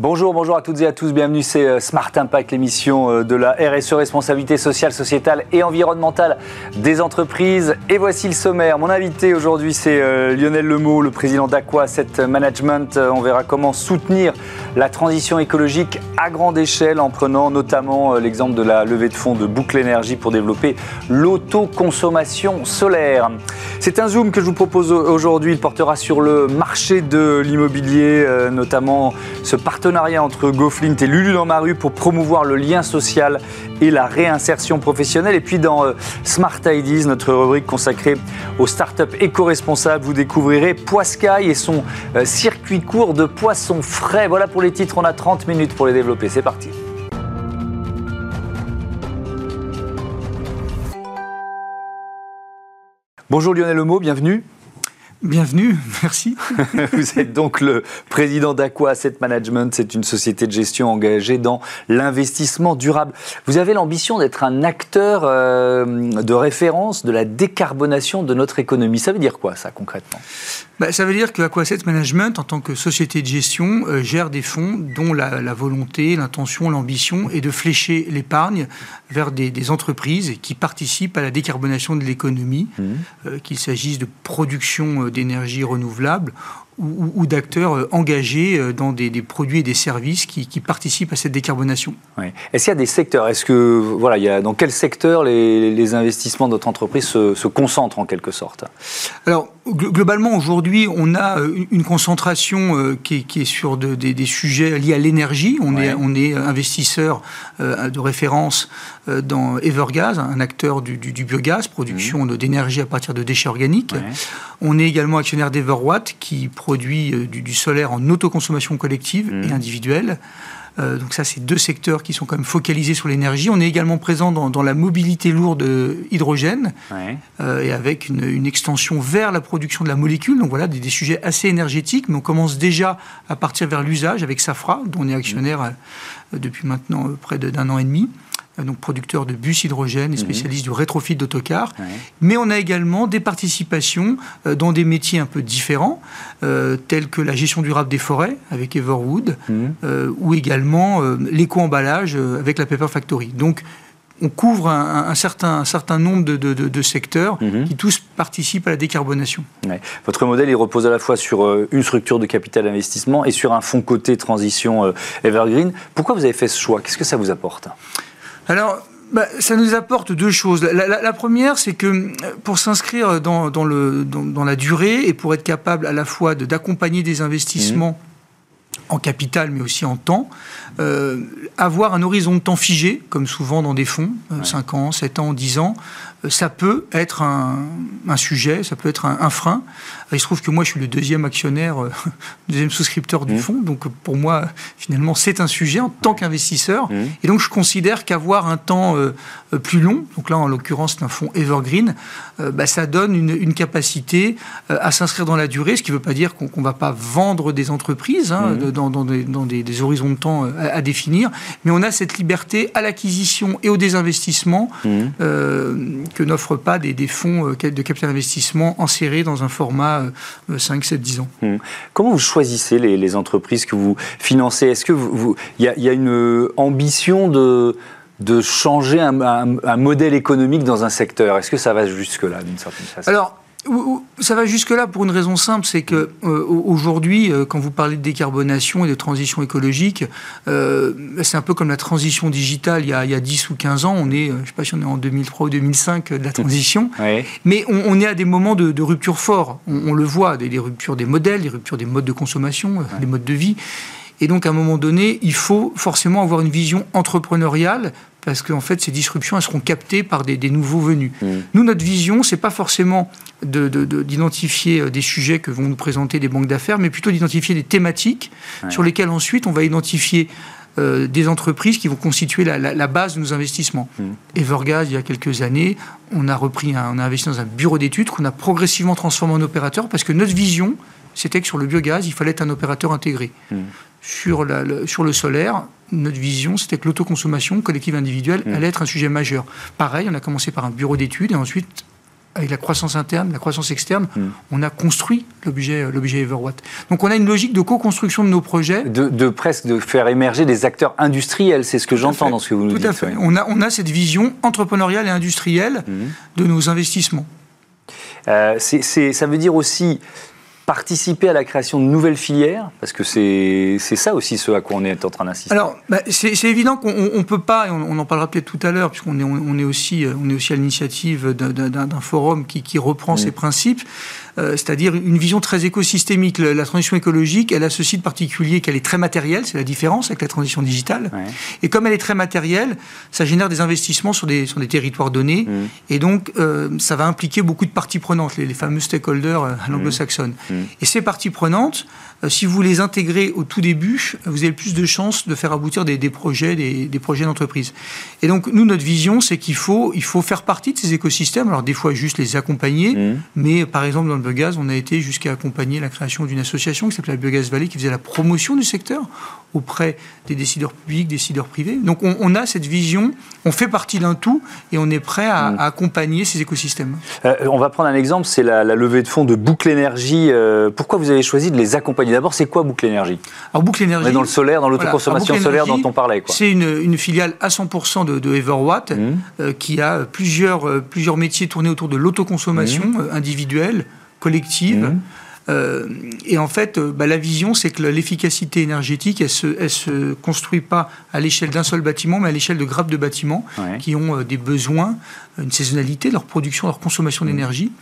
Bonjour, bonjour à toutes et à tous. Bienvenue, c'est euh, Smart Impact, l'émission euh, de la RSE, responsabilité sociale, sociétale et environnementale des entreprises. Et voici le sommaire. Mon invité aujourd'hui, c'est euh, Lionel Lemot, le président d'Aqua Asset Management. On verra comment soutenir la transition écologique à grande échelle en prenant notamment l'exemple de la levée de fonds de Boucle Énergie pour développer l'autoconsommation solaire. C'est un zoom que je vous propose aujourd'hui. Il portera sur le marché de l'immobilier, notamment ce partenariat entre GoFlint et Lulu dans ma rue pour promouvoir le lien social et la réinsertion professionnelle. Et puis dans euh, Smart Ideas, notre rubrique consacrée aux startups éco-responsables, vous découvrirez Poiscaille et son euh, circuit court de poissons frais. Voilà pour les titres, on a 30 minutes pour les développer. C'est parti. Bonjour Lionel Homo, bienvenue. Bienvenue, merci. Vous êtes donc le président d'Aqua Asset Management. C'est une société de gestion engagée dans l'investissement durable. Vous avez l'ambition d'être un acteur euh, de référence de la décarbonation de notre économie. Ça veut dire quoi, ça, concrètement? Bah, Ça veut dire que Aqua Asset Management, en tant que société de gestion, euh, gère des fonds dont la, volonté, l'intention, l'ambition est de flécher l'épargne vers des, entreprises qui participent à la décarbonation de l'économie, mmh. euh, qu'il s'agisse de production d'énergie renouvelable ou, d'acteurs euh, engagés euh, dans des, produits et des services qui, participent à cette décarbonation. Est-ce qu'il y a des secteurs Est-ce que voilà, il y a, dans quel secteur les, investissements de notre entreprise se, concentrent en quelque sorte? Alors globalement aujourd'hui, on a euh, une concentration qui est, sur des, sujets liés à l'énergie. On, est, on est investisseur de référence dans Evergas, un acteur du, biogaz, production mmh. d'énergie à partir de déchets organiques. On est également actionnaire d'Everwatt qui produit euh, du, solaire en autoconsommation collective et mmh. individuelle. Euh, donc ça, c'est deux secteurs qui sont quand même focalisés sur l'énergie. On est également présent dans, la mobilité lourde hydrogène euh, et avec une, extension vers la production de la molécule. Donc voilà, des, sujets assez énergétiques, mais on commence déjà à partir vers l'usage avec Safra, dont on est actionnaire depuis maintenant près d'un an et demi. Euh, donc producteur de bus hydrogène et mhm. spécialiste du rétrofit d'autocars. Mais on a également des participations euh, dans des métiers un peu différents, euh, tels que la gestion durable des forêts avec Everwood, mhm. ou également l'éco-emballage avec la Paper Factory. Donc on couvre un, certain, un certain, nombre de, secteurs mhm. qui tous participent à la décarbonation. Votre modèle, il repose à la fois sur une structure de capital investissement et sur un fonds côté transition Evergreen. Pourquoi vous avez fait ce choix? Qu'est-ce que ça vous apporte? Alors, bah, ça nous apporte deux choses. La, première, c'est que euh, pour s'inscrire dans, la durée et pour être capable à la fois d'accompagner des investissements mmh. en capital, mais aussi en temps, euh, avoir un horizon de temps figé, comme souvent dans des fonds, 5 euh, ans, 7 ans, 10 ans, ça peut être un, sujet, ça peut être un, frein. Il se trouve que moi, je suis le deuxième actionnaire, le deuxième souscripteur du mmh. fonds. Donc, pour moi, finalement, c'est un sujet en tant qu'investisseur. Mmh. Et donc, je considère qu'avoir un temps euh, plus long, donc là, en l'occurrence, c'est un fonds evergreen, euh, bah, ça donne une, capacité euh, à s'inscrire dans la durée, ce qui ne veut pas dire qu'on ne va pas vendre des entreprises hein, mmh. dans, des, horizons de temps à, définir, mais on a cette liberté à l'acquisition et au désinvestissement que n'offrent pas des, fonds euh, de capital investissement enserrés dans un format 5, 7, 10 ans. Hmm. Comment vous choisissez les, entreprises que vous financez? Est-ce qu'il vous, y, a, y a une euh, ambition de de changer un, un, modèle économique dans un secteur? Est-ce que ça va jusque-là, d'une certaine façon? Alors, ça va jusque-là pour une raison simple, c'est que euh, aujourd'hui, euh, quand vous parlez de décarbonation et de transition écologique, euh, c'est un peu comme la transition digitale il y, a, il y, a, 10 ou 15 ans. On est, je ne sais pas si on est en 2003 ou 2005 de la transition, mais on, est à des moments de, rupture forts. On, le voit, des, ruptures des modèles, des ruptures des modes de consommation, des modes de vie. Et donc, à un moment donné, il faut forcément avoir une vision entrepreneuriale parce qu'en fait, ces disruptions, elles seront captées par des, nouveaux venus. Mmh. Nous, notre vision, c'est pas forcément d'identifier de, euh, des sujets que vont nous présenter des banques d'affaires, mais plutôt d'identifier des thématiques sur lesquelles ensuite on va identifier euh, des entreprises qui vont constituer la, base de nos investissements. Mmh. Evergas, il y a quelques années, on a repris, on a investi dans un bureau d'études qu'on a progressivement transformé en opérateur parce que notre vision, c'était que sur le biogaz, il fallait être un opérateur intégré. Mmh. Sur, le, sur le solaire, notre vision, c'était que l'autoconsommation collective individuelle mmh. allait être un sujet majeur. Pareil, on a commencé par un bureau d'études et ensuite avec la croissance interne, la croissance externe, hmm. on a construit l'objet, l'objet Everwatt. Donc on a une logique de co-construction de nos projets. De, presque de faire émerger des acteurs industriels, c'est ce que j'entends dans ce que vous nous dites. Tout à fait. On, a, on a cette vision entrepreneuriale et industrielle hmm. de nos investissements. Euh, ça veut dire aussi participer à la création de nouvelles filières Parce que c'est ça aussi ce à quoi on est en train d'insister. Alors, bah, c'est évident qu'on ne peut pas, et on, en parlera peut-être tout à l'heure, puisqu'on est, on est, aussi, on est aussi à l'initiative d'un forum qui, qui reprend ces principes. Euh, c'est-à-dire une vision très écosystémique. La, transition écologique, elle a ce site particulier qu'elle est très matérielle, c'est la différence avec la transition digitale. Et comme elle est très matérielle, ça génère des investissements sur des, sur des territoires donnés. Mm. Et donc, euh, ça va impliquer beaucoup de parties prenantes, les, fameux stakeholders euh, à l'anglo-saxonne. Et ces parties prenantes, si vous les intégrez au tout début, vous avez plus de chances de faire aboutir des, projets, des, des projets d'entreprise. Et donc, nous, notre vision, c'est qu'il faut, il faut faire partie de ces écosystèmes. Alors, des fois, juste les accompagner, mais par exemple, dans le biogaz, on a été jusqu'à accompagner la création d'une association qui s'appelait la Biogaz Valley, qui faisait la promotion du secteur auprès des décideurs publics, décideurs privés. Donc on, a cette vision, on fait partie d'un tout et on est prêt à, mm. accompagner ces écosystèmes. Euh, on va prendre un exemple, c'est la, levée de fonds de Boucle Énergie. Euh, pourquoi vous avez choisi de les accompagner D'abord, c'est quoi Boucle Énergie Alors Boucle Énergie... On est dans le solaire, dans l'autoconsommation solaire dont on parlait. C'est une, filiale à 100% de, Everwatt mm. euh, qui a plusieurs, plusieurs métiers tournés autour de l'autoconsommation mm. individuelle, collective. Euh, et en fait, euh, bah, la vision, c'est que l'efficacité énergétique, elle se, se construit pas à l'échelle d'un seul bâtiment, mais à l'échelle de grappes de bâtiments qui ont euh, des besoins, une saisonnalité, leur production, leur consommation mmh. d'énergie.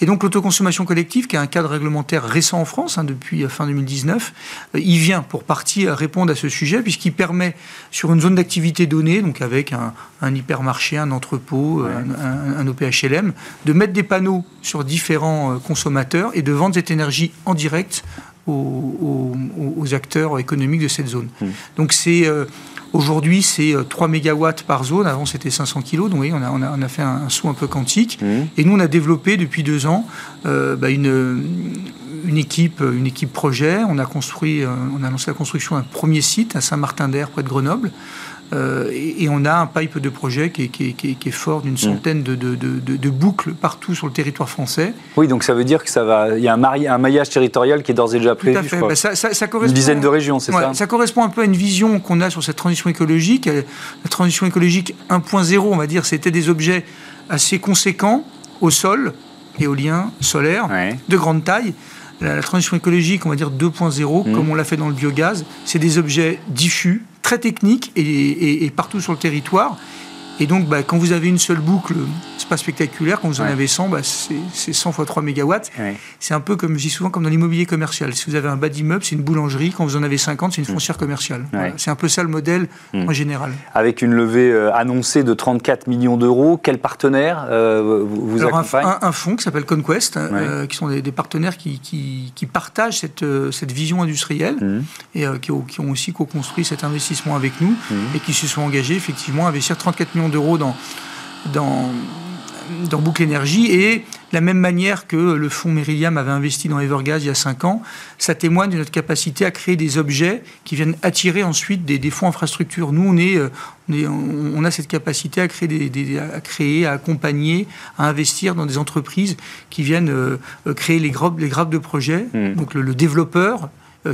Et donc l'autoconsommation collective, qui est un cadre réglementaire récent en France, hein, depuis fin 2019, il vient pour partie répondre à ce sujet, puisqu'il permet, sur une zone d'activité donnée, donc avec un, hypermarché, un entrepôt, un, un, OPHLM, de mettre des panneaux sur différents consommateurs et de vendre cette énergie en direct aux, acteurs économiques de cette zone. Hmm. Donc c'est euh, aujourd'hui c'est 3 euh, mégawatts par zone. Avant c'était 500 kg. Donc oui, on a, on a, fait un, saut un peu quantique. Hmm. Et nous on a développé depuis deux ans euh, bah, une une équipe, une équipe projet. On a construit, on a lancé la construction d'un premier site à Saint-Martin-d'Air, près de Grenoble. Euh, et, on a un pipe de projet qui est, fort d'une mm. centaine de, boucles partout sur le territoire français. Oui, donc ça veut dire que ça va. Il y a un, un maillage territorial qui est d'ores et déjà prévu. Tout à fait. Bah, une dizaine de régions, c'est ça Ça correspond un peu à une vision qu'on a sur cette transition écologique. La transition écologique 1.0, on va dire, c'était des objets assez conséquents au sol, éolien, solaire, de grande taille. La, transition écologique, on va dire 2.0, mm. comme on l'a fait dans le biogaz, c'est des objets diffus, très technique et, partout sur le territoire. Et donc, bah, quand vous avez une seule boucle, c'est pas spectaculaire. Quand vous en avez 100, bah, c'est 100 fois 3 mégawatts. C'est un peu comme, je dis souvent, comme dans l'immobilier commercial. Si vous avez un bas d'immeuble, c'est une boulangerie. Quand vous en avez 50, c'est une mm. foncière commerciale. C'est un peu ça le modèle mm. en général. Avec une levée euh, annoncée de 34 millions d'euros, quel partenaire euh, vous, accompagne? un, fonds qui s'appelle Conquest, euh, qui sont des, partenaires qui, qui, partagent cette, cette, vision industrielle mm. et qui, qui, ont aussi co-construit cet investissement avec nous et qui se sont engagés effectivement à investir 34 millions d'euros dans, dans, dans Boucle Énergie. Et la même manière que le fonds Meridiam avait investi dans Evergaz il y a 5 ans, ça témoigne de notre capacité à créer des objets qui viennent attirer ensuite des, fonds infrastructures. Nous, on, est, on, est, on, a cette capacité à créer, des, à créer, à accompagner, à investir dans des entreprises qui viennent euh, créer les grappes, les grappes de projets. Hmm. Donc le, le développeur euh,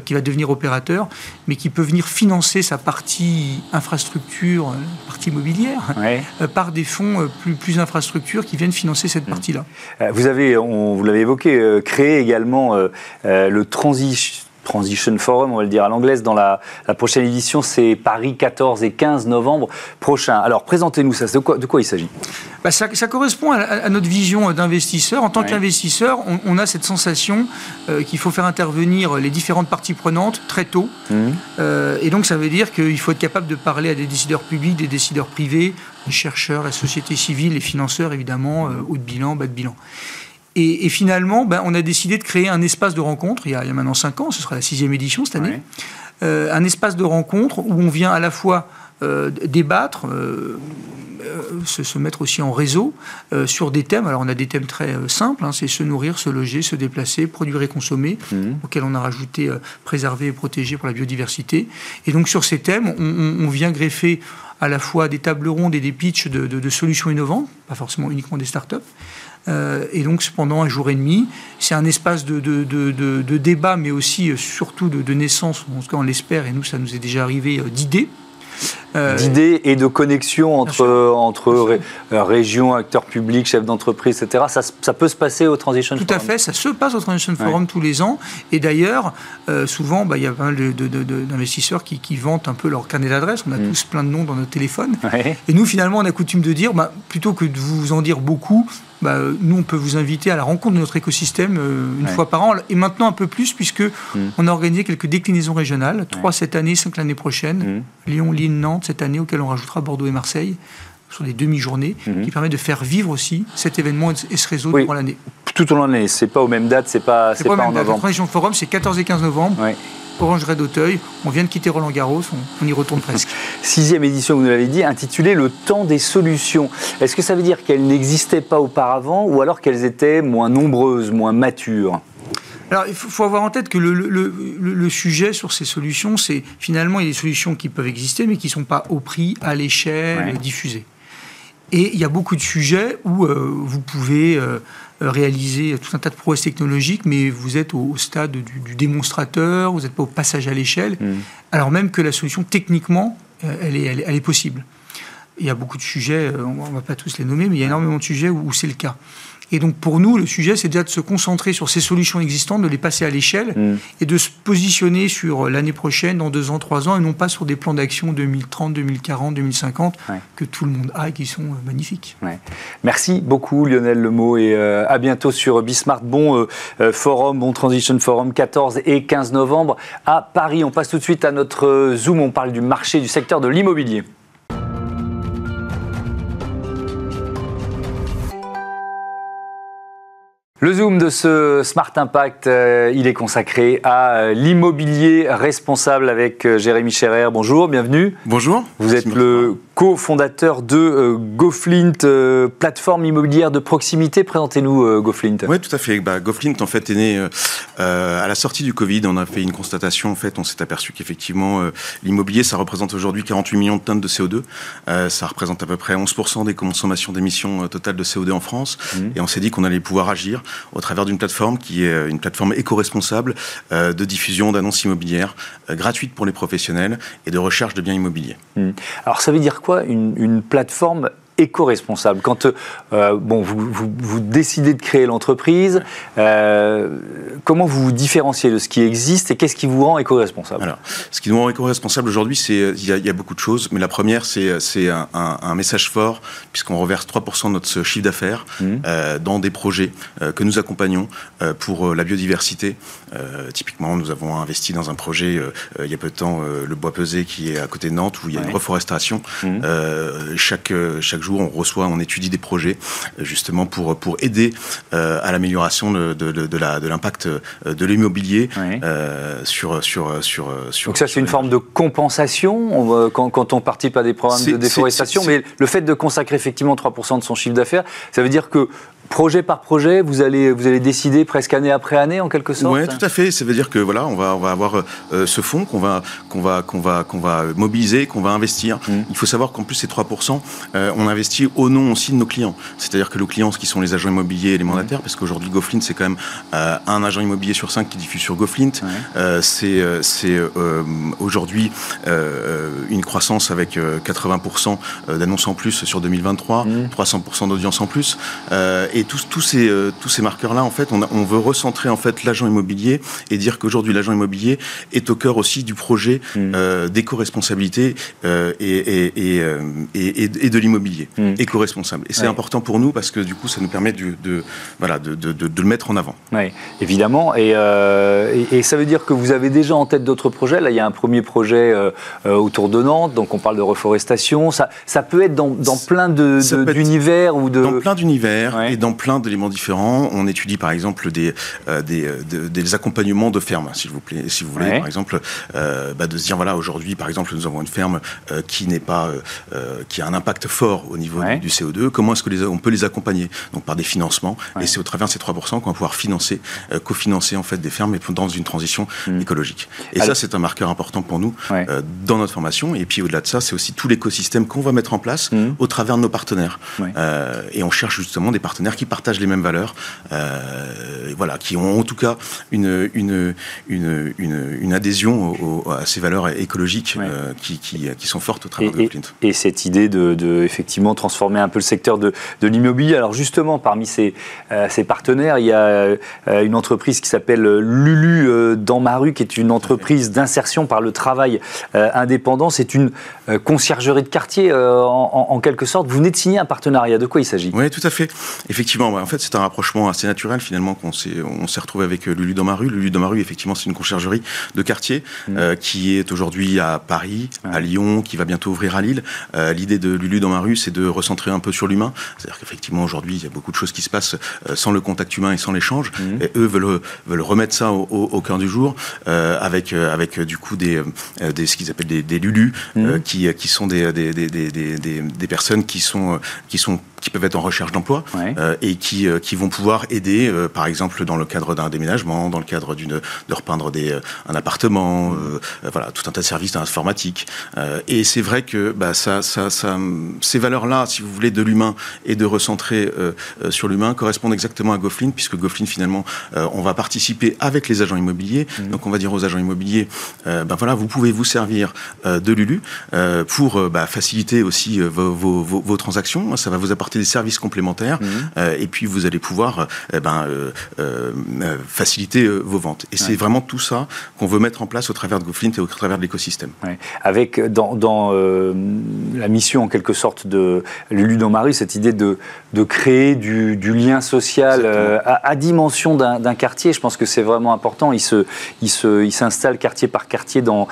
qui va devenir opérateur, mais qui peut venir financer sa partie infrastructure, euh, partie immobilière, euh, par des fonds plus, plus infrastructures qui viennent financer cette mmh. partie-là. Vous avez, on, vous l'avez évoqué, créé également le Transition Transition Forum, on va le dire à l'anglaise, dans la, prochaine édition, c'est Paris 14 et 15 novembre prochain. Alors, présentez-nous ça, de quoi, de quoi il s'agit? Bah, ça, correspond à, notre vision d'investisseur. En tant qu'investisseur, on, a cette sensation euh, qu'il faut faire intervenir les différentes parties prenantes très tôt. Mmh. Euh, et donc, ça veut dire qu'il faut être capable de parler à des décideurs publics, des décideurs privés, les chercheurs, la société civile, les financeurs, évidemment, euh, haut de bilan, bas de bilan. Et, finalement, ben, on a décidé de créer un espace de rencontre, il y a, maintenant cinq ans, ce sera la sixième édition cette année, euh, un espace de rencontre où on vient à la fois euh, débattre, euh, se, mettre aussi en réseau sur des thèmes. Alors on a des thèmes très simples, hein, c'est se nourrir, se loger, se déplacer, produire et consommer, mmh. auxquels on a rajouté préserver et protéger pour la biodiversité. Et donc sur ces thèmes, on, vient greffer à la fois des tables rondes et des pitchs de, de solutions innovantes, pas forcément uniquement des startups. et donc pendant un jour et demi, c'est un espace de, de, de, débat, mais aussi surtout de, naissance, en tout cas on l'espère, et nous ça nous est déjà arrivé, d'idées. Euh, d'idées et de connexions entre, entre euh, régions, acteurs publics, chefs d'entreprise, etc. Ça, ça, peut se passer au Transition Forum Tout à fait, ça se passe au Transition Forum tous les ans. Et d'ailleurs, euh, souvent, bah, il y a pas mal d'investisseurs qui, qui, vantent un peu leur carnet d'adresse. On a mm. tous plein de noms dans nos téléphones. Et nous, finalement, on a coutume de dire, bah, plutôt que de vous en dire beaucoup, bah, nous, on peut vous inviter à la rencontre de notre écosystème une fois par an, et maintenant un peu plus, puisque mm. on a organisé quelques déclinaisons régionales, trois cette année, cinq l'année prochaine, mm. Lyon, Lille, Nantes cette année, auquel on rajoutera Bordeaux et Marseille sur des demi-journées, mhm. qui permet de faire vivre aussi cet événement et ce réseau durant l'année. Tout au long de l'année, c'est pas aux mêmes dates, c'est pas, c'est pas, pas en novembre. La Forum, c'est 14 et 15 novembre. Orangerie d'Auteuil. On vient de quitter Roland Garros, on, y retourne presque. Sixième édition, vous nous l'avez dit, intitulée Le temps des solutions. Est-ce que ça veut dire qu'elles n'existaient pas auparavant ou alors qu'elles étaient moins nombreuses, moins matures? Alors, il faut, avoir en tête que le, sujet sur ces solutions, c'est finalement, il y a des solutions qui peuvent exister, mais qui ne sont pas au prix, à l'échelle, diffusées. Et il y a beaucoup de sujets où euh, vous pouvez euh, réaliser tout un tas de prouesses technologiques, mais vous êtes au, stade du, démonstrateur, vous n'êtes pas au passage à l'échelle, mm. alors même que la solution, techniquement, euh, elle, est, elle, est, possible. Il y a beaucoup de sujets, on ne va pas tous les nommer, mais il y a énormément de sujets où c'est le cas. Et donc pour nous, le sujet, c'est déjà de se concentrer sur ces solutions existantes, de les passer à l'échelle mm. et de se positionner sur l'année prochaine, dans deux ans, trois ans, et non pas sur des plans d'action 2030, 2040, 2050 que tout le monde a et qui sont euh, magnifiques. Merci beaucoup Lionel Lemot et euh, à bientôt sur Bismart. Bon euh, forum, bon Transition Forum 14 et 15 novembre à Paris. On passe tout de suite à notre Zoom. On parle du marché du secteur de l'immobilier. Le zoom de ce Smart Impact, euh, il est consacré à euh, l'immobilier responsable avec euh, Jérémy Scherer. Bonjour, bienvenue. Bonjour. Vous êtes le co-fondateur de GoFlint, plateforme immobilière de proximité. Présentez-nous GoFlint. Oui, tout à fait. Bah, GoFlint, en fait, est né à la sortie du Covid. On a fait une constatation. En fait, on s'est aperçu qu'effectivement, l'immobilier, ça représente aujourd'hui 48 millions de tonnes de CO2. ça représente à peu près 11% des consommations d'émissions totales de CO2 en France. Mmh. Et on s'est dit qu'on allait pouvoir agir au travers d'une plateforme qui est euh, une plateforme éco-responsable euh, de diffusion d'annonces immobilières euh, gratuites pour les professionnels et de recherche de biens immobiliers. Mmh. Alors ça veut dire quoi une, une plateforme éco-responsable. Quand euh, bon, vous, vous, décidez de créer l'entreprise, euh, comment vous vous différenciez de ce qui existe et qu'est-ce qui vous rend éco-responsable? Alors, ce qui nous rend éco-responsable aujourd'hui, c'est il y, a beaucoup de choses, mais la première, c'est un, un, message fort puisqu'on reverse 3% de notre chiffre d'affaires mmh. euh, dans des projets euh, que nous accompagnons euh, pour la biodiversité. typiquement, nous avons investi dans un projet il y a peu de temps, le Bois Pesé, qui est à côté de Nantes, où il y a une reforestation. Mmh. chaque chaque jour on reçoit, on étudie des projets euh, justement pour, pour aider euh, à l'amélioration de, de, l'impact euh, de l'immobilier sur, sur, sur, sur. Donc ça, c'est une forme de compensation quand, quand, on participe à des programmes de déforestation, mais le fait de consacrer effectivement 3% de son chiffre d'affaires, ça veut dire que projet par projet, vous allez, vous allez décider presque année après année en quelque sorte Oui, tout à fait. Ça veut dire que voilà, on va, on va avoir euh, ce fonds qu'on va, qu'on va, qu'on va, qu'on va mobiliser, qu'on va investir. Mmh. Il faut savoir qu'en plus, ces 3%, euh, on investit au nom aussi de nos clients. C'est-à-dire que nos clients, ce qui sont les agents immobiliers et les mandataires, mmh. parce qu'aujourd'hui, GoFlint, c'est quand même euh, un agent immobilier sur cinq qui diffuse sur GoFlint. c'est c'est aujourd'hui une croissance avec 80% d'annonces en plus sur 2023, 300% mmh. d'audience en plus. Et tous, tous ces, euh, tous ces marqueurs-là, en fait, on, on, veut recentrer en fait l'agent immobilier et dire qu'aujourd'hui l'agent immobilier est au cœur aussi du projet mmh. d'éco-responsabilité euh, et, et, et, et, de l'immobilier mmh. éco-responsable. Et c'est important pour nous parce que du coup, ça nous permet de, de voilà, de, de, de, le mettre en avant. Oui, évidemment. Et, et, ça veut dire que vous avez déjà en tête d'autres projets. Là, il y a un premier projet autour de Nantes, donc on parle de reforestation. Ça, ça peut être dans, dans plein d'univers ou de... Dans plein d'univers et dans plein d'éléments différents. On étudie par exemple des, euh, des, euh, des, accompagnements de fermes, s'il vous plaît, si vous voulez. Par exemple, euh, bah, de se dire voilà, aujourd'hui, par exemple, nous avons une ferme qui n'est pas, qui a un impact fort au niveau du, CO2. Comment est-ce que les, on peut les accompagner? Donc par des financements. Et c'est au travers de ces 3% qu'on va pouvoir financer, cofinancer en fait des fermes et dans une transition mmh. écologique. Et ça, c'est un marqueur important pour nous dans notre formation. Et puis au-delà de ça, c'est aussi tout l'écosystème qu'on va mettre en place mmh. au travers de nos partenaires. et on cherche justement des partenaires qui partagent les mêmes valeurs, voilà, qui ont en tout cas une, une, une, une, adhésion à ces valeurs écologiques qui, qui, qui, sont fortes au travers de Flint. Et, cette idée de, de, effectivement transformer un peu le secteur de, de l'immobilier. Alors justement, parmi ces, ces, partenaires, il y a une entreprise qui s'appelle Lulu dans ma rue, qui est une entreprise d'insertion par le travail indépendant. C'est une conciergerie de quartier en, quelque sorte. Vous venez de signer un partenariat. De quoi il s'agit? Oui, tout à fait. Effectivement, en fait, c'est un rapprochement assez naturel finalement qu'on s'est, on s'est retrouvé avec euh, Lulu dans ma rue. Lulu dans ma rue, effectivement, c'est une conciergerie de quartier mmh. euh, qui est aujourd'hui à Paris, à Lyon, qui va bientôt ouvrir à Lille. Euh, l'idée de Lulu dans ma rue, c'est de recentrer un peu sur l'humain. C'est-à-dire qu'effectivement, aujourd'hui, il y a beaucoup de choses qui se passent sans le contact humain et sans l'échange. Mmh. Et eux veulent, veulent remettre ça au, au, cœur du jour avec, avec du coup des, des ce qu'ils appellent des, des Lulu, mmh. qui, qui sont des, personnes qui sont, qui sont qui peuvent être en recherche d'emploi euh, et qui, euh, qui vont pouvoir aider, euh, par exemple, dans le cadre d'un déménagement, dans le cadre d'une de repeindre des, un appartement, voilà, tout un tas de services informatiques. et c'est vrai que bah, ça, ça, ça, ces valeurs-là, si vous voulez, de l'humain et de recentrer sur l'humain, correspondent exactement à Goflin, puisque Goflin, finalement, on va participer avec les agents immobiliers. Mmh. Donc, on va dire aux agents immobiliers, ben voilà, vous pouvez vous servir de Lulu pour bah, faciliter aussi vos, vos, vos, transactions. Ça va vous apporter des services complémentaires, mhm. Euh, et puis vous allez pouvoir euh, eh ben, euh, faciliter vos ventes. Et c'est vraiment tout ça qu'on veut mettre en place au travers de GoFlint et au travers de l'écosystème. Avec dans, dans la mission en quelque sorte de Lulu dans Marie, cette idée de, de créer du, du lien social à, à, dimension d'un quartier, je pense que c'est vraiment important. Il se, il se, il s'installe quartier par quartier dans,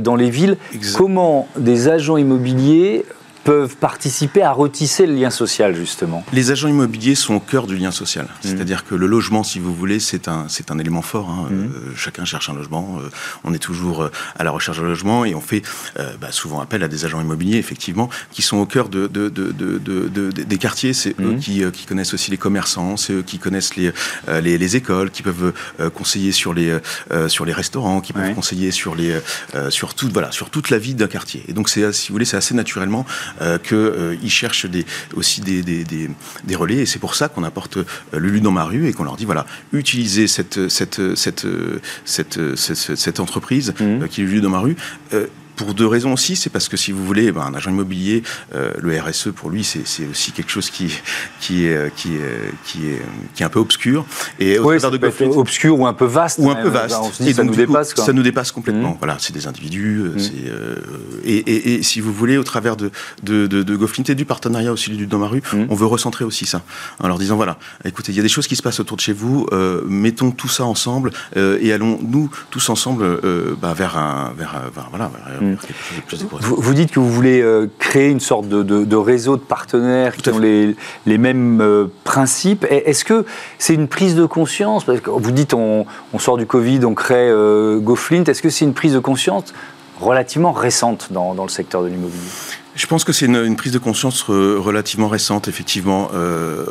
dans les villes. Comment des agents immobiliers peuvent participer à retisser le lien social, justement Les agents immobiliers sont au cœur du lien social. Mmh. C'est-à-dire que le logement, si vous voulez, c'est un, c'est un élément fort. Hein. Mmh. Euh, chacun cherche un logement. Euh, on est toujours euh, à la recherche d'un logement et on fait bah, souvent appel à des agents immobiliers, effectivement, qui sont au cœur de, de, de, des quartiers. C'est eux mmh. qui, qui, connaissent aussi les commerçants, c'est eux qui connaissent les, les, les, écoles, qui peuvent conseiller sur les, sur les restaurants, qui peuvent conseiller sur, les, sur, tout, voilà, sur toute la vie d'un quartier. Et donc, c'est, si vous voulez, c'est assez naturellement qu'ils euh, cherchent des, aussi des, des, des, relais. Et c'est pour ça qu'on apporte euh, Lulu dans ma rue et qu'on leur dit voilà, utilisez cette, cette, cette, cette, cette, entreprise mmh. qui est Lulu dans ma rue pour deux raisons aussi. C'est parce que si vous voulez, ben, un agent immobilier, euh, le RSE pour lui, c'est aussi quelque chose qui, qui, est, qui, est, qui, est, qui est un peu obscur. Et oui, ça peut être obscur ou un peu vaste. Ou un peu vaste. et ça nous dépasse. Ça nous dépasse complètement. Mmh. Voilà, c'est des individus. Euh, mmh. Euh, et, et, et, si vous voulez, au travers de, de, de, de Goflint et du partenariat aussi du dans ma rue, mmh. on veut recentrer aussi ça. En leur disant voilà, écoutez, il y a des choses qui se passent autour de chez vous. Euh, mettons tout ça ensemble et allons nous tous ensemble bah, vers un, vers, vers voilà. Vers, vous, dites que vous voulez euh, créer une sorte de, réseau de partenaires qui ont les, mêmes euh, principes. Est-ce que c'est une prise de conscience? Parce que vous dites on, on sort du Covid, on crée euh, GoFlint. Est-ce que c'est une prise de conscience relativement récente dans, dans le secteur de l'immobilier? Je pense que c'est une, une, prise de conscience relativement récente, effectivement. Euh,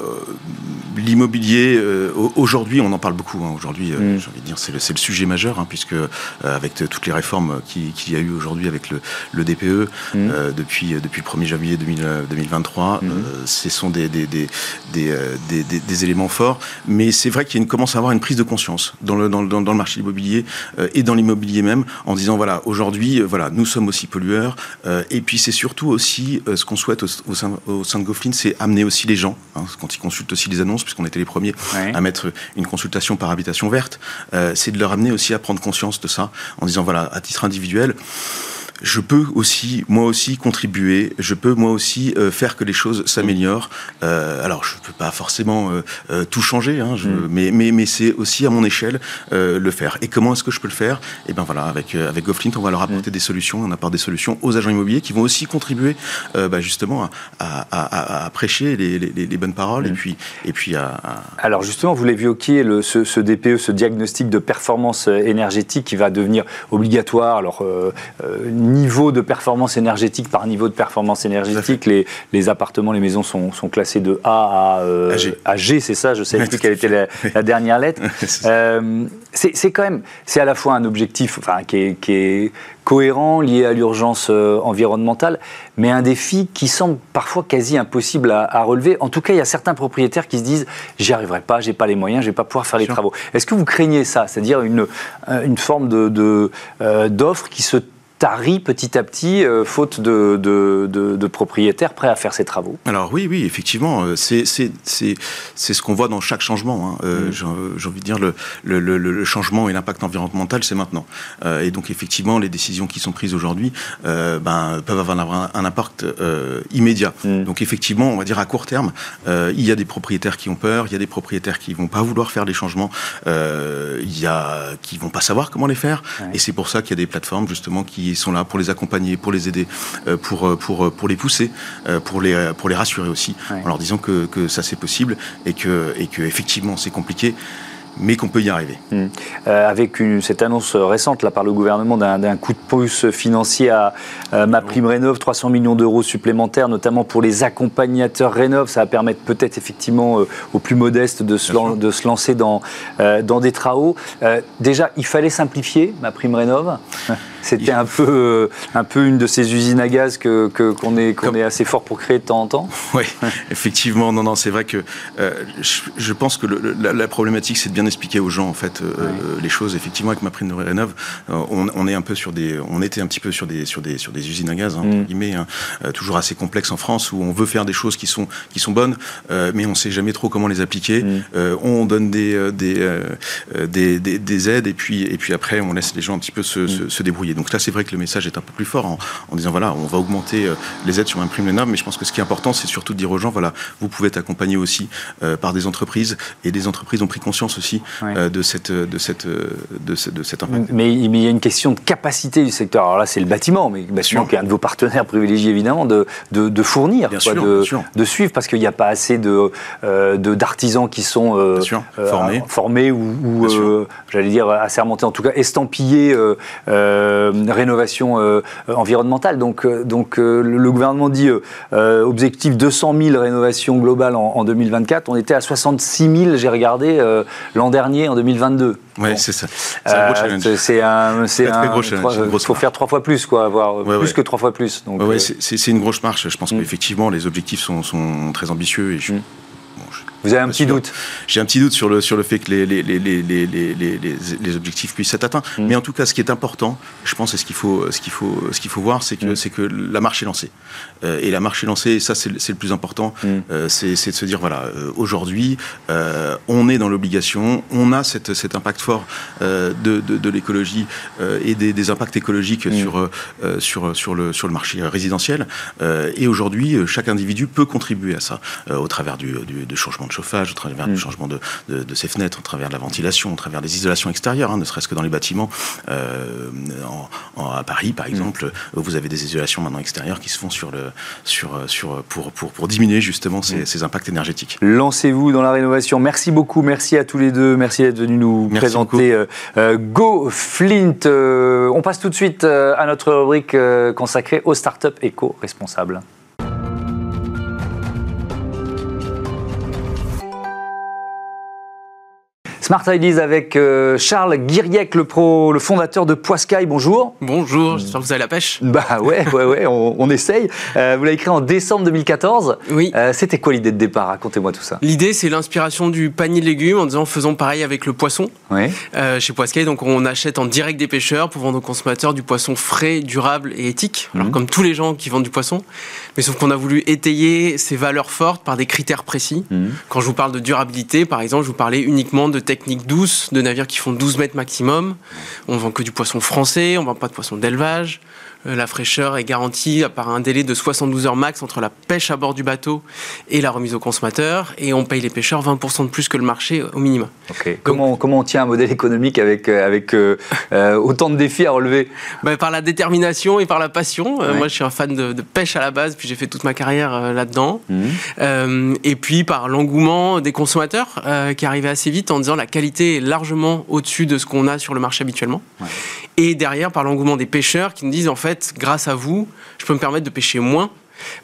L'immobilier, euh, aujourd'hui, on en parle beaucoup. Hein, aujourd'hui, euh, mm. j'ai envie de dire, c'est le, le, sujet majeur, hein, puisque euh, avec toutes les réformes qu'il qui y a eu aujourd'hui avec le, le DPE mm. depuis depuis le 1er janvier 2023, mm. ce sont des des, des, des, des, éléments forts. Mais c'est vrai qu'il commence à avoir une prise de conscience dans le dans, dans, dans le marché immobilier et dans l'immobilier même, en disant voilà, aujourd'hui, voilà, nous sommes aussi pollueurs. et puis c'est surtout aussi ce qu'on souhaite au, sein, au sein de Goflin, c'est amener aussi les gens, hein, quand ils consultent aussi les annonces puisqu'on était les premiers à mettre une consultation par habitation verte, euh, c'est de leur amener aussi à prendre conscience de ça, en disant voilà, à titre individuel, je peux aussi, moi aussi, contribuer. Je peux, moi aussi, euh, faire que les choses s'améliorent. Euh, alors, je ne peux pas forcément euh, euh tout changer, hein, je, mm. mais, mais, mais c'est aussi à mon échelle euh, le faire. Et comment est-ce que je peux le faire? Et eh ben voilà, avec avec Goflint, on va leur apporter mm. des solutions. On apporte des solutions aux agents immobiliers qui vont aussi contribuer, bah, justement, à, à, à, prêcher les, les, les, bonnes paroles mm. et puis et puis à, Alors justement, vous l'évoquiez, le, ce, ce DPE, ce diagnostic de performance énergétique qui va devenir obligatoire. Alors niveau de performance énergétique par niveau de performance énergétique. Les, les, appartements, les maisons sont, sont classés de A à, euh, à G, c'est ça, je ne sais plus quelle était la, la dernière lettre. Euh, c'est quand même, c'est à la fois un objectif enfin, qui, est, qui est cohérent, lié à l'urgence euh, environnementale, mais un défi qui semble parfois quasi impossible à, relever. En tout cas, il y a certains propriétaires qui se disent j'y arriverai pas, j'ai pas les moyens, je vais pas pouvoir faire les travaux. Est-ce que vous craignez ça, c'est-à-dire une, une forme de d'offre qui se tarit petit à petit, euh, faute de, de, propriétaires prêts à faire ces travaux Alors oui, oui, effectivement, euh, c'est ce qu'on voit dans chaque changement. Hein. Euh, mm. J'ai envie de dire, le, le, le, changement et l'impact environnemental, c'est maintenant. et donc effectivement, les décisions qui sont prises aujourd'hui ben, peuvent avoir un, impact immédiat. Mm. Donc effectivement, on va dire à court terme, il y a des propriétaires qui ont peur, il y a des propriétaires qui vont pas vouloir faire les changements, il y a qui vont pas savoir comment les faire. Et c'est pour ça qu'il y a des plateformes justement qui sont là pour les accompagner, pour les aider, euh, pour, euh, pour, euh, pour les pousser, pour les, pour les rassurer aussi, en leur disant que, que ça c'est possible et que, et que effectivement c'est compliqué mais qu'on peut y arriver. Hmm. avec une, cette annonce récente là, par le gouvernement d'un coup de pouce financier à ma prime Rénov, 300 millions d'euros supplémentaires, notamment pour les accompagnateurs Rénov, ça va permettre peut-être effectivement aux plus modestes de se, de se lancer dans, dans des travaux. déjà, il fallait simplifier ma prime Rénov. C'était un peu, euh, un peu une de ces usines à gaz qu'on que, qu'on est, qu'on est assez fort pour créer de temps en temps. Oui, effectivement. Non, non, c'est vrai que euh, je, pense que la, problématique, c'est de bien expliquer aux gens en fait euh, les choses. Effectivement, avec ma prime de rénov, on, on, est un peu sur des, on était un petit peu sur des, sur des, sur des usines à gaz, hein, mm. hein, toujours assez complexes en France, où on veut faire des choses qui sont, qui sont bonnes, mais on ne sait jamais trop comment les appliquer. Mm. on donne des, des, des, des, aides et puis, et puis après, on laisse les gens un petit peu se, se, mm. se débrouiller donc là, c'est vrai que le message est un peu plus fort en, disant voilà, on va augmenter euh, les aides sur un prime mais je pense que ce qui est important, c'est surtout de dire aux gens voilà, vous pouvez être accompagné aussi euh, par des entreprises et des entreprises ont pris conscience aussi euh, de cette de cette de, de cet impact. Mais, il y a une question de capacité du secteur. Alors là, c'est le bâtiment, mais le bâtiment qui est un de vos partenaires privilégiés évidemment de, de, fournir, de, suivre, parce qu'il n'y a pas assez de d'artisans qui sont formés. formés ou, j'allais dire assermentés, en tout cas estampillés. Euh, rénovation euh, environnementale. Donc, euh, donc le gouvernement dit objectif 200 000 rénovations globales en, 2024. On était à 66 000, j'ai regardé, l'an dernier, en 2022. Oui, c'est ça. C'est un gros challenge. C'est un, c'est un, gros challenge. Il faut faire trois fois plus, quoi, avoir plus que trois fois plus. Donc, c'est une grosse marche. Je pense mm. qu'effectivement, les objectifs sont, sont, très ambitieux et je, mm. Vous avez un petit doute J'ai un petit doute sur le, sur le fait que les, les, les, les objectifs puissent être atteints. Mm. Mais en tout cas, ce qui est important, je pense, et ce qu'il faut, ce qu'il faut, ce qu'il faut voir, c'est que, mm. c'est que la marche est lancée. Euh, et la marche est lancée, et ça, c'est, le plus important. Mm. Euh, c'est, de se dire, voilà, euh, aujourd'hui, on est dans l'obligation, on a cette, cet impact fort de, de, de, l'écologie et des, des, impacts écologiques sur, sur, sur, le, sur le marché résidentiel. et aujourd'hui, chaque individu peut contribuer à ça au travers du, du, du changement chauffage, au travers du mm. changement de, de, ces fenêtres, au travers de la ventilation, au travers des isolations extérieures, hein, ne serait-ce que dans les bâtiments. Euh, à Paris, par mm. exemple, vous avez des isolations maintenant extérieures qui se font sur le, sur, sur, pour, pour, pour diminuer justement ces, mm. ces impacts énergétiques. Lancez-vous dans la rénovation. Merci beaucoup, merci à tous les deux, merci d'être venus nous présenter euh, euh, Go Flint. on passe tout de suite à notre rubrique consacrée aux startups éco-responsables. Smart Ideas avec euh, Charles Guiriec, le, pro, le fondateur de Poiscaille. Bonjour. Bonjour, j'espère que vous avez la pêche. Bah ouais, ouais, ouais, on, essaye. Euh, vous l'avez créé en décembre 2014. Oui. Euh, c'était quoi l'idée de départ? Racontez-moi tout ça. L'idée, c'est l'inspiration du panier de légumes en disant faisons pareil avec le poisson. Oui. chez Poiscaille, donc on achète en direct des pêcheurs pour vendre aux consommateurs du poisson frais, durable et éthique. Alors mhm. comme tous les gens qui vendent du poisson, mais sauf qu'on a voulu étayer ces valeurs fortes par des critères précis. Mhm. Quand je vous parle de durabilité, par exemple, je vous parlais uniquement de techniques techniques douces, de navires qui font 12 mètres maximum. On vend que du poisson français, on vend pas de poisson d'élevage. Euh, la fraîcheur est garantie par un délai de 72 heures max entre la pêche à bord du bateau et la remise au consommateur. Et on paye les pêcheurs 20% de plus que le marché au minimum. comment, comment on tient un modèle économique avec, euh, avec euh, autant de défis à relever? Bah, Par la détermination et par la passion. moi, je suis un fan de, pêche à la base, puis j'ai fait toute ma carrière là-dedans. Mmh. et puis par l'engouement des consommateurs qui arrivaient assez vite en disant la qualité est largement au-dessus de ce qu'on a sur le marché habituellement. Et derrière, par l'engouement des pêcheurs qui nous disent en fait, grâce à vous, je peux me permettre de pêcher moins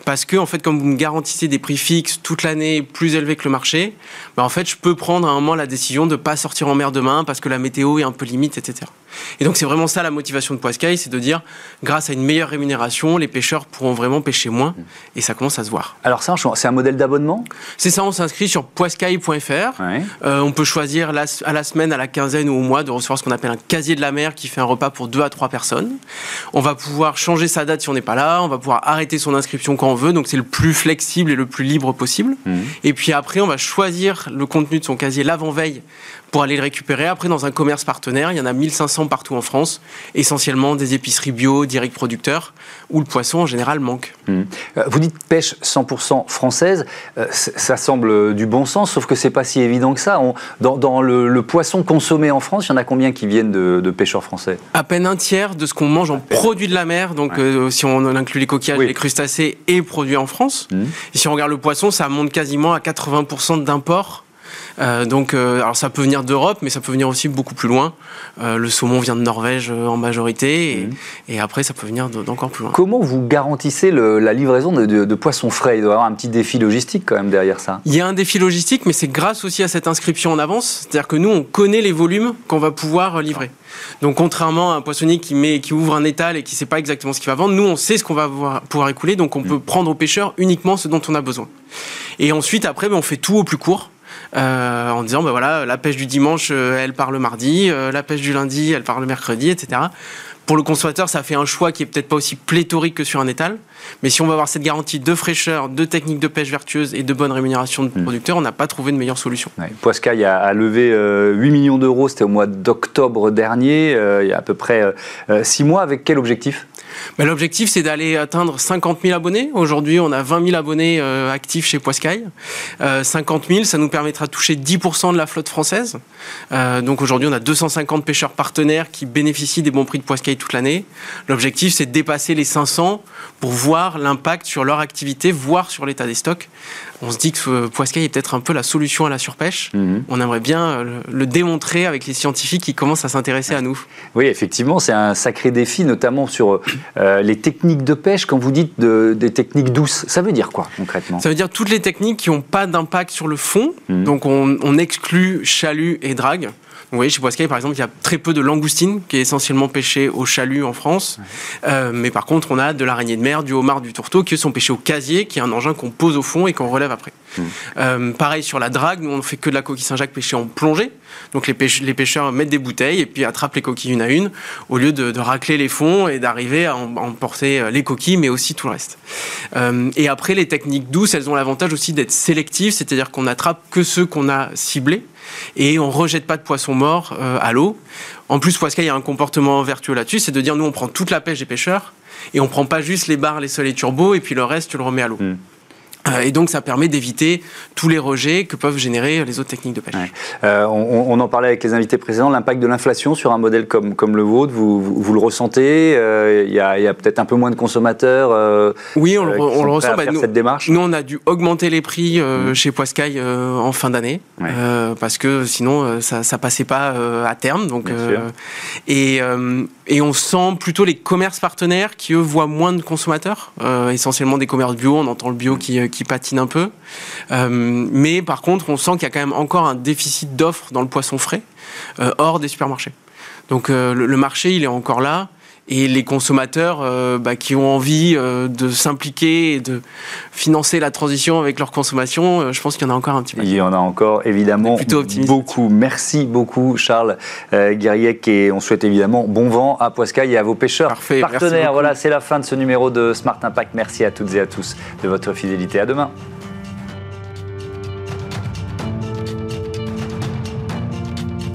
parce que, en fait, comme vous me garantissez des prix fixes toute l'année plus élevés que le marché, bah, en fait, je peux prendre à un moment la décision de ne pas sortir en mer demain parce que la météo est un peu limite, etc. Et donc, c'est vraiment ça la motivation de Poiscaille, c'est de dire, grâce à une meilleure rémunération, les pêcheurs pourront vraiment pêcher moins et ça commence à se voir. Alors, ça, c'est un modèle d'abonnement? C'est ça, on s'inscrit sur poiscaille.fr. Euh, on peut choisir à la semaine, à la quinzaine ou au mois de recevoir ce qu'on appelle un casier de la mer qui fait un repas pour deux à trois personnes. On va pouvoir changer sa date si on n'est pas là, on va pouvoir arrêter son inscription quand on veut, donc c'est le plus flexible et le plus libre possible. Mhm. Et puis après, on va choisir le contenu de son casier l'avant-veille pour aller le récupérer. Après, dans un commerce partenaire, il y en a 1500 partout en France, essentiellement des épiceries bio, direct producteurs, où le poisson en général manque. Mhm. Euh, vous dites pêche 100% française, euh, ça semble du bon sens, sauf que c'est pas si évident que ça. dans, le, poisson consommé en France, il y en a combien qui viennent de, pêcheurs français? À peine un tiers de ce qu'on mange en produits de la mer, donc euh, si on inclut les coquillages, les crustacés et produit en France. Mmh. Et si on regarde le poisson, ça monte quasiment à 80% d'import euh, donc, euh, alors ça peut venir d'Europe, mais ça peut venir aussi beaucoup plus loin. Euh, le saumon vient de Norvège en majorité, et, mmh. après ça peut venir d'encore plus loin. Comment vous garantissez la livraison de, poissons frais? Il doit y avoir un petit défi logistique quand même derrière ça. Il y a un défi logistique, mais c'est grâce aussi à cette inscription en avance. C'est-à-dire que nous, on connaît les volumes qu'on va pouvoir livrer. Donc contrairement à un poissonnier qui, met, qui ouvre un étal et qui ne sait pas exactement ce qu'il va vendre, nous on sait ce qu'on va pouvoir, écouler, donc on mmh. peut prendre aux pêcheurs uniquement ce dont on a besoin. Et ensuite, après, ben, on fait tout au plus court. Euh, en disant ben voilà la pêche du dimanche euh, elle part le mardi, euh, la pêche du lundi elle part le mercredi, etc. Pour le consommateur, ça fait un choix qui est peut-être pas aussi pléthorique que sur un étal. Mais si on veut avoir cette garantie de fraîcheur, de techniques de pêche vertueuse et de bonne rémunération de hmm. producteurs, on n'a pas trouvé de meilleure solution. Ouais, Poiscaille a, levé 8 millions d'euros, c'était au mois d'octobre dernier, il y a à peu près 6 mois. Avec quel objectif? L'objectif, c'est d'aller atteindre 50 000 abonnés. Aujourd'hui, on a 20 000 abonnés euh, actifs chez Poiscaille. 50 000, ça nous permettra de toucher 10% de la flotte française. Euh, donc aujourd'hui, on a 250 pêcheurs partenaires qui bénéficient des bons prix de Poiscaille toute l'année. L'objectif, c'est de dépasser les 500 pour voir l'impact sur leur activité, voire sur l'état des stocks on se dit que Poiscaille est peut-être un peu la solution à la surpêche. Mhm. On aimerait bien euh, le, démontrer avec les scientifiques qui commencent à s'intéresser à nous. Oui, effectivement, c'est un sacré défi, notamment sur euh, les techniques de pêche. Quand vous dites des techniques douces, ça veut dire quoi concrètement? Ça veut dire toutes les techniques qui n'ont pas d'impact sur le fond. Mhm. Donc on, on exclut chalut et drague. Vous voyez, chez Poiscaille, par exemple, il y a très peu de langoustine, qui est essentiellement pêchée au chalut en France. Euh, mais par contre, on a de l'araignée de mer, du homard, du tourteau, qui sont pêchés au casier, qui est un engin qu'on pose au fond et qu'on relève après. Mmh. Euh, pareil sur la drague, nous on fait que de la coquille Saint-Jacques pêchée en plongée. Donc les, pêcheurs mettent des bouteilles et puis attrapent les coquilles une à une, au lieu de, racler les fonds et d'arriver à emporter euh, les coquilles, mais aussi tout le reste. et après, les techniques douces, elles ont l'avantage aussi d'être sélectives, c'est-à-dire qu'on attrape que ceux qu'on a ciblés et on rejette pas de poissons morts euh, à l'eau. En plus, Poiscaille il y a un comportement vertueux là-dessus, c'est de dire nous on prend toute la pêche des pêcheurs et on prend pas juste les barres, les sols et turbos et puis le reste tu le remets à l'eau. Hmm. Euh, et donc, ça permet d'éviter tous les rejets que peuvent générer les autres techniques de pêche. Euh, on, en parlait avec les invités précédents, l'impact de l'inflation sur un modèle comme, comme le vôtre, vous, vous, le ressentez euh, Il y a, peut-être un peu moins de consommateurs Oui, on, le, on le ressent. Bah, nous, cette démarche. nous, on a dû augmenter les prix mmh. chez Poiscaille en fin d'année, parce que sinon, ça ne passait pas à terme. Donc, et, et on sent plutôt les commerces partenaires qui, eux, voient moins de consommateurs, essentiellement des commerces bio. On entend le bio qui qui patine un peu. Euh, mais par contre, on sent qu'il y a quand même encore un déficit d'offres dans le poisson frais euh, hors des supermarchés. Donc euh, le, marché, il est encore là et les consommateurs euh, bah, qui ont envie euh, de s'impliquer et de financer la transition avec leur consommation, euh, je pense qu'il y en a encore un petit peu. Il y en a encore évidemment beaucoup. Merci beaucoup Charles Guerriec et on souhaite évidemment bon vent à Poiscaille et à vos pêcheurs Parfait, partenaires. Voilà, c'est la fin de ce numéro de Smart Impact. Merci à toutes et à tous de votre fidélité. À demain.